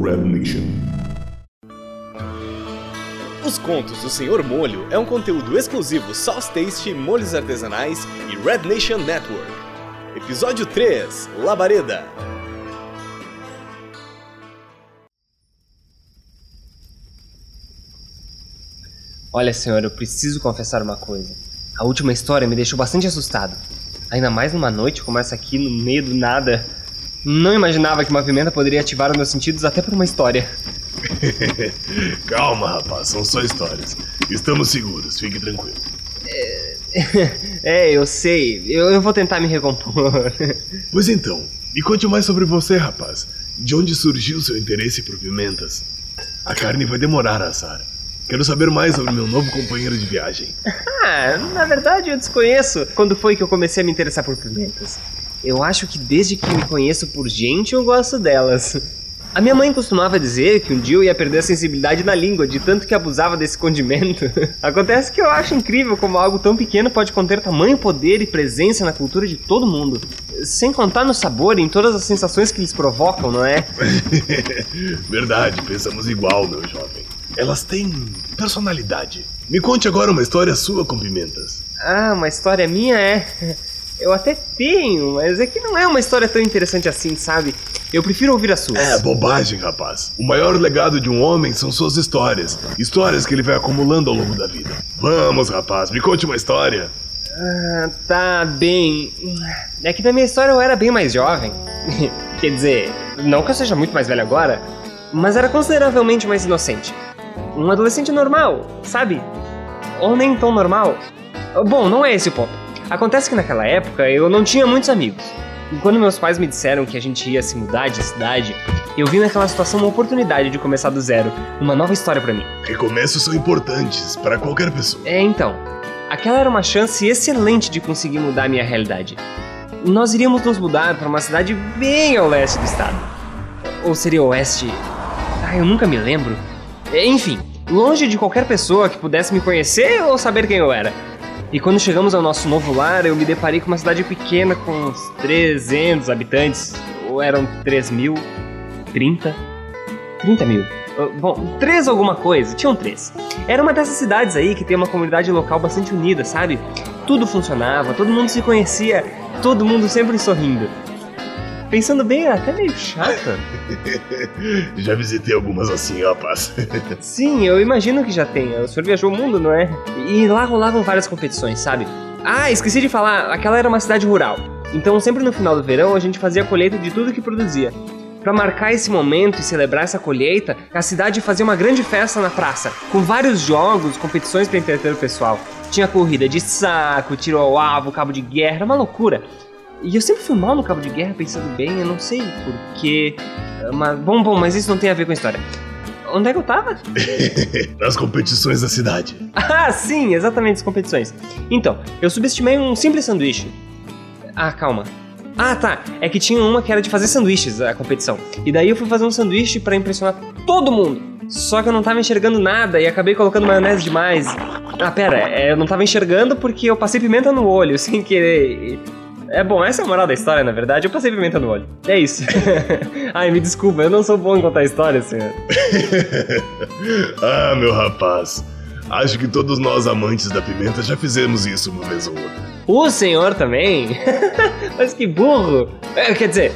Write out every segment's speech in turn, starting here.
Red Nation. Os Contos do Senhor Molho é um conteúdo exclusivo Sauce Taste, Molhos Artesanais e Red Nation Network. Episódio 3 Labareda Olha, senhor, eu preciso confessar uma coisa. A última história me deixou bastante assustado. Ainda mais numa noite como essa aqui, no meio do nada. Não imaginava que uma pimenta poderia ativar os meus sentidos até por uma história. Calma, rapaz, são só histórias. Estamos seguros, fique tranquilo. é, eu sei. Eu, eu vou tentar me recompor. Pois então, me conte mais sobre você, rapaz. De onde surgiu seu interesse por pimentas? A carne vai demorar a assar. Quero saber mais sobre meu novo companheiro de viagem. Ah, na verdade eu desconheço quando foi que eu comecei a me interessar por pimentas. Eu acho que desde que me conheço por gente eu gosto delas. A minha mãe costumava dizer que um dia eu ia perder a sensibilidade na língua de tanto que abusava desse condimento. Acontece que eu acho incrível como algo tão pequeno pode conter tamanho poder e presença na cultura de todo mundo. Sem contar no sabor e em todas as sensações que eles provocam, não é? Verdade, pensamos igual, meu jovem. Elas têm personalidade. Me conte agora uma história sua com pimentas. Ah, uma história minha é. Eu até tenho, mas é que não é uma história tão interessante assim, sabe? Eu prefiro ouvir as suas. É, bobagem, rapaz. O maior legado de um homem são suas histórias. Histórias que ele vai acumulando ao longo da vida. Vamos, rapaz, me conte uma história. Ah, tá bem. É que na minha história eu era bem mais jovem. Quer dizer, não que eu seja muito mais velho agora, mas era consideravelmente mais inocente. Um adolescente normal, sabe? Ou nem tão normal. Bom, não é esse o ponto. Acontece que naquela época eu não tinha muitos amigos. E quando meus pais me disseram que a gente ia se mudar de cidade, eu vi naquela situação uma oportunidade de começar do zero, uma nova história para mim. Recomeços são importantes para qualquer pessoa. É, então. Aquela era uma chance excelente de conseguir mudar a minha realidade. Nós iríamos nos mudar para uma cidade bem ao leste do estado. Ou seria oeste? Ah, eu nunca me lembro. Enfim, longe de qualquer pessoa que pudesse me conhecer ou saber quem eu era. E quando chegamos ao nosso novo lar, eu me deparei com uma cidade pequena com uns 300 habitantes. Ou eram 3 mil? 30? 30 mil. Bom, três alguma coisa, tinham três. Era uma dessas cidades aí que tem uma comunidade local bastante unida, sabe? Tudo funcionava, todo mundo se conhecia, todo mundo sempre sorrindo. Pensando bem, é até meio chata. já visitei algumas assim, rapaz. Sim, eu imagino que já tenha. O senhor viajou o mundo, não é? E lá rolavam várias competições, sabe? Ah, esqueci de falar, aquela era uma cidade rural. Então, sempre no final do verão, a gente fazia a colheita de tudo que produzia. Para marcar esse momento e celebrar essa colheita, a cidade fazia uma grande festa na praça, com vários jogos, competições para entreter o pessoal. Tinha corrida de saco, tiro ao alvo, cabo de guerra, era uma loucura. E eu sempre fui mal no cabo de guerra, pensando bem, eu não sei porquê. Mas, bom, bom, mas isso não tem a ver com a história. Onde é que eu tava? Nas competições da cidade. Ah, sim, exatamente, as competições. Então, eu subestimei um simples sanduíche. Ah, calma. Ah, tá. É que tinha uma que era de fazer sanduíches, a competição. E daí eu fui fazer um sanduíche para impressionar todo mundo. Só que eu não tava enxergando nada e acabei colocando maionese demais. Ah, pera, é, eu não tava enxergando porque eu passei pimenta no olho sem querer. É bom, essa é a moral da história, na verdade. Eu passei pimenta no olho. É isso. Ai, me desculpa, eu não sou bom em contar história, senhor. ah, meu rapaz. Acho que todos nós amantes da pimenta já fizemos isso uma vez ou outra. O senhor também? Mas que burro! É, quer dizer,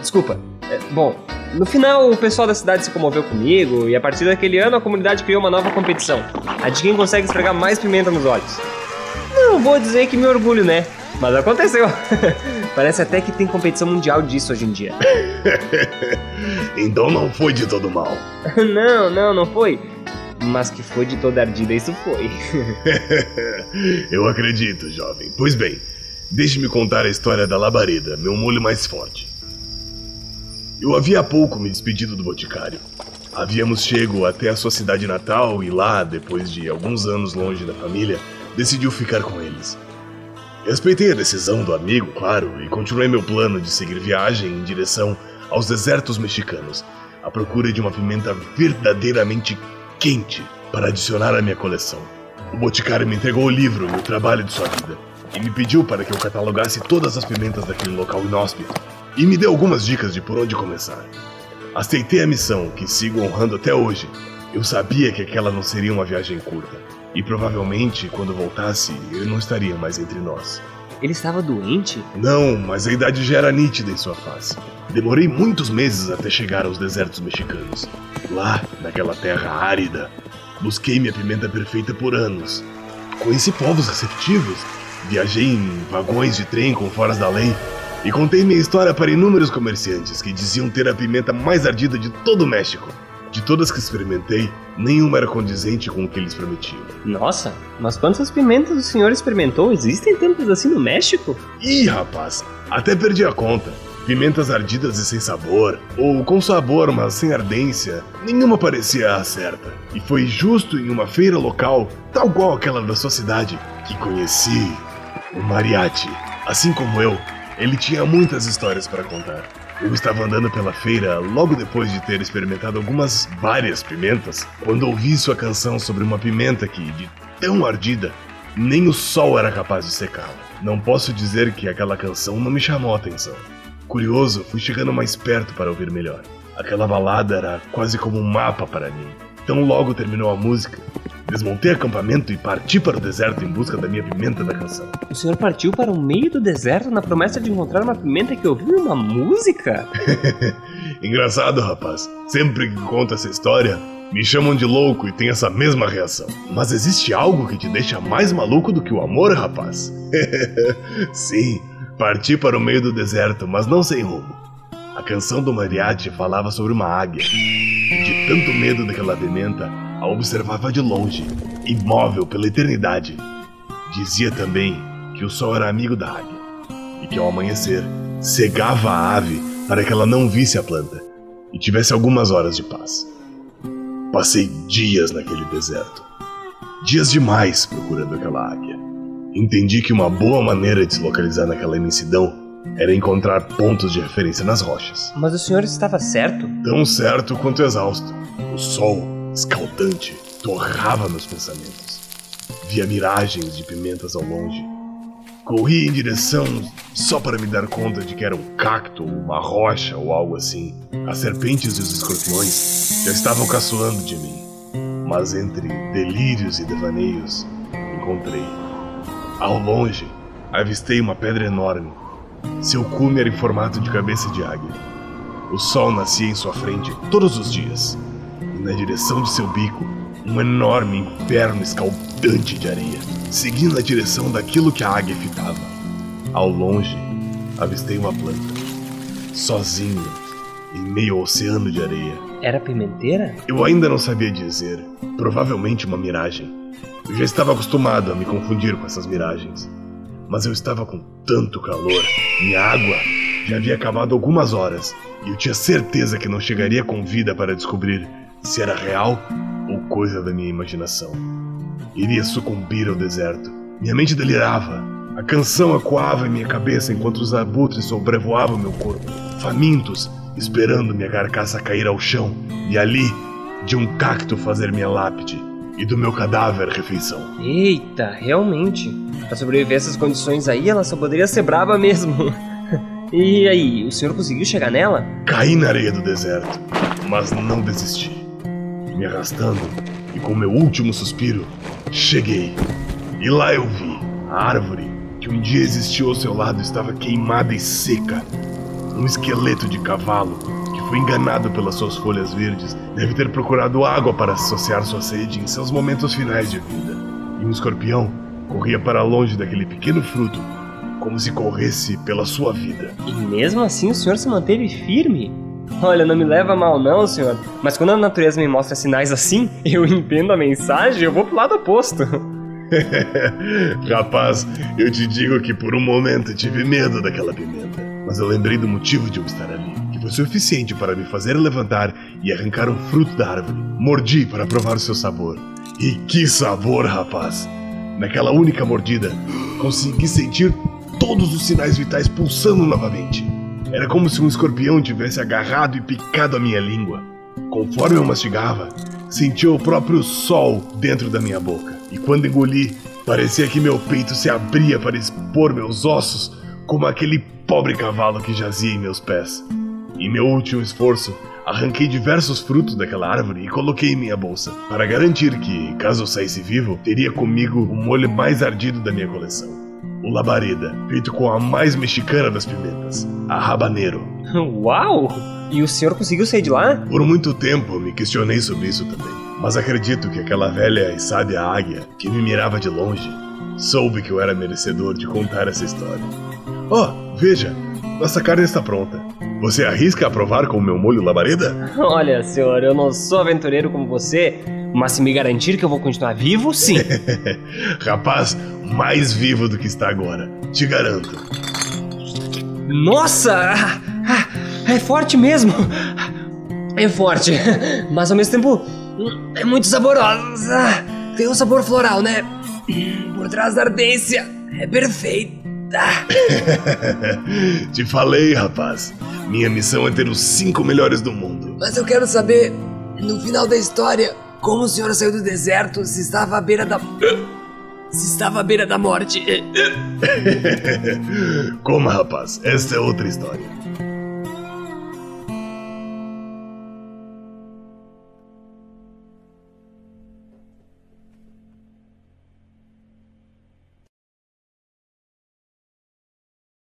desculpa. É, bom, no final o pessoal da cidade se comoveu comigo e a partir daquele ano a comunidade criou uma nova competição. A de quem consegue esfregar mais pimenta nos olhos. Não vou dizer que me orgulho, né? Mas aconteceu. Parece até que tem competição mundial disso hoje em dia. então não foi de todo mal. não, não, não foi. Mas que foi de toda ardida, isso foi. Eu acredito, jovem. Pois bem, deixe-me contar a história da labareda, meu molho mais forte. Eu havia há pouco me despedido do boticário. Havíamos chego até a sua cidade natal e lá, depois de alguns anos longe da família, decidiu ficar com eles. Respeitei a decisão do amigo, claro, e continuei meu plano de seguir viagem em direção aos desertos mexicanos, à procura de uma pimenta verdadeiramente quente para adicionar à minha coleção. O boticário me entregou o livro e o trabalho de sua vida, e me pediu para que eu catalogasse todas as pimentas daquele local inóspito, e me deu algumas dicas de por onde começar. Aceitei a missão, que sigo honrando até hoje. Eu sabia que aquela não seria uma viagem curta. E provavelmente, quando voltasse, ele não estaria mais entre nós. Ele estava doente? Não, mas a idade já era nítida em sua face. Demorei muitos meses até chegar aos desertos mexicanos. Lá, naquela terra árida, busquei minha pimenta perfeita por anos. Conheci povos receptivos, viajei em vagões de trem com foras da lei e contei minha história para inúmeros comerciantes que diziam ter a pimenta mais ardida de todo o México. De todas que experimentei, nenhuma era condizente com o que eles prometiam. Nossa, mas quantas pimentas o senhor experimentou? Existem tantas assim no México? Ih, rapaz, até perdi a conta. Pimentas ardidas e sem sabor, ou com sabor, mas sem ardência, nenhuma parecia a certa. E foi justo em uma feira local, tal qual aquela da sua cidade, que conheci o Mariachi. Assim como eu, ele tinha muitas histórias para contar. Eu estava andando pela feira logo depois de ter experimentado algumas várias pimentas, quando ouvi sua canção sobre uma pimenta que, de tão ardida, nem o sol era capaz de secá-la. Não posso dizer que aquela canção não me chamou a atenção. Curioso, fui chegando mais perto para ouvir melhor. Aquela balada era quase como um mapa para mim. Tão logo terminou a música, Desmontei acampamento e parti para o deserto em busca da minha pimenta da canção. O senhor partiu para o meio do deserto na promessa de encontrar uma pimenta que ouviu uma música? Engraçado, rapaz. Sempre que conto essa história, me chamam de louco e tem essa mesma reação. Mas existe algo que te deixa mais maluco do que o amor, rapaz? Sim, parti para o meio do deserto, mas não sem rumo. A canção do mariachi falava sobre uma águia. E de tanto medo daquela pimenta, a observava de longe, imóvel pela eternidade. Dizia também que o sol era amigo da águia e que ao amanhecer cegava a ave para que ela não visse a planta e tivesse algumas horas de paz. Passei dias naquele deserto, dias demais procurando aquela águia. Entendi que uma boa maneira de se localizar naquela imensidão era encontrar pontos de referência nas rochas. Mas o senhor estava certo? Tão certo quanto exausto. O sol escaldante, torrava meus pensamentos. Via miragens de pimentas ao longe. Corri em direção só para me dar conta de que era um cacto, uma rocha ou algo assim. As serpentes e os escorpiões já estavam caçoando de mim. Mas entre delírios e devaneios, encontrei. Ao longe, avistei uma pedra enorme. Seu cume era em formato de cabeça de águia. O sol nascia em sua frente todos os dias na direção de seu bico um enorme inferno escaldante de areia, seguindo a direção daquilo que a águia fitava. Ao longe, avistei uma planta, sozinha, em meio ao oceano de areia. Era pimenteira? Eu ainda não sabia dizer, provavelmente uma miragem. Eu já estava acostumado a me confundir com essas miragens. Mas eu estava com tanto calor, minha água já havia acabado algumas horas, e eu tinha certeza que não chegaria com vida para descobrir se era real ou coisa da minha imaginação. Iria sucumbir ao deserto. Minha mente delirava. A canção ecoava em minha cabeça enquanto os abutres sobrevoavam meu corpo, famintos, esperando minha carcaça cair ao chão e ali, de um cacto fazer minha lápide e do meu cadáver refeição. Eita, realmente. Para sobreviver a essas condições aí, ela só poderia ser braba mesmo. e aí, o senhor conseguiu chegar nela? Caí na areia do deserto, mas não desisti arrastando, e com meu último suspiro, cheguei. E lá eu vi a árvore que um dia existiu ao seu lado estava queimada e seca. Um esqueleto de cavalo que foi enganado pelas suas folhas verdes deve ter procurado água para saciar sua sede em seus momentos finais de vida. E um escorpião corria para longe daquele pequeno fruto, como se corresse pela sua vida. E mesmo assim o senhor se manteve firme? Olha, não me leva mal não, senhor, mas quando a natureza me mostra sinais assim, eu entendo a mensagem e eu vou pro lado oposto. Rapaz, eu te digo que por um momento tive medo daquela pimenta, mas eu lembrei do motivo de eu estar ali, que foi suficiente para me fazer levantar e arrancar um fruto da árvore. Mordi para provar o seu sabor. E que sabor, rapaz! Naquela única mordida, consegui sentir todos os sinais vitais pulsando novamente. Era como se um escorpião tivesse agarrado e picado a minha língua. Conforme eu mastigava, sentia o próprio sol dentro da minha boca. E quando engoli, parecia que meu peito se abria para expor meus ossos, como aquele pobre cavalo que jazia em meus pés. Em meu último esforço, Arranquei diversos frutos daquela árvore e coloquei em minha bolsa, para garantir que, caso eu saísse vivo, teria comigo o molho mais ardido da minha coleção. O labareda, feito com a mais mexicana das pimentas, a rabaneiro. Uau! E o senhor conseguiu sair de lá? Por muito tempo me questionei sobre isso também, mas acredito que aquela velha e sábia águia que me mirava de longe soube que eu era merecedor de contar essa história. Oh, veja, nossa carne está pronta. Você arrisca a provar com o meu molho labareda? Olha, senhor, eu não sou aventureiro como você, mas se me garantir que eu vou continuar vivo, sim. Rapaz, mais vivo do que está agora, te garanto. Nossa! É forte mesmo! É forte, mas ao mesmo tempo é muito saborosa. Tem um sabor floral, né? Por trás da ardência. É perfeita. Te falei, rapaz. Minha missão é ter os cinco melhores do mundo. Mas eu quero saber, no final da história, como o senhor saiu do deserto se estava à beira da. Se estava à beira da morte. Como, rapaz? Esta é outra história.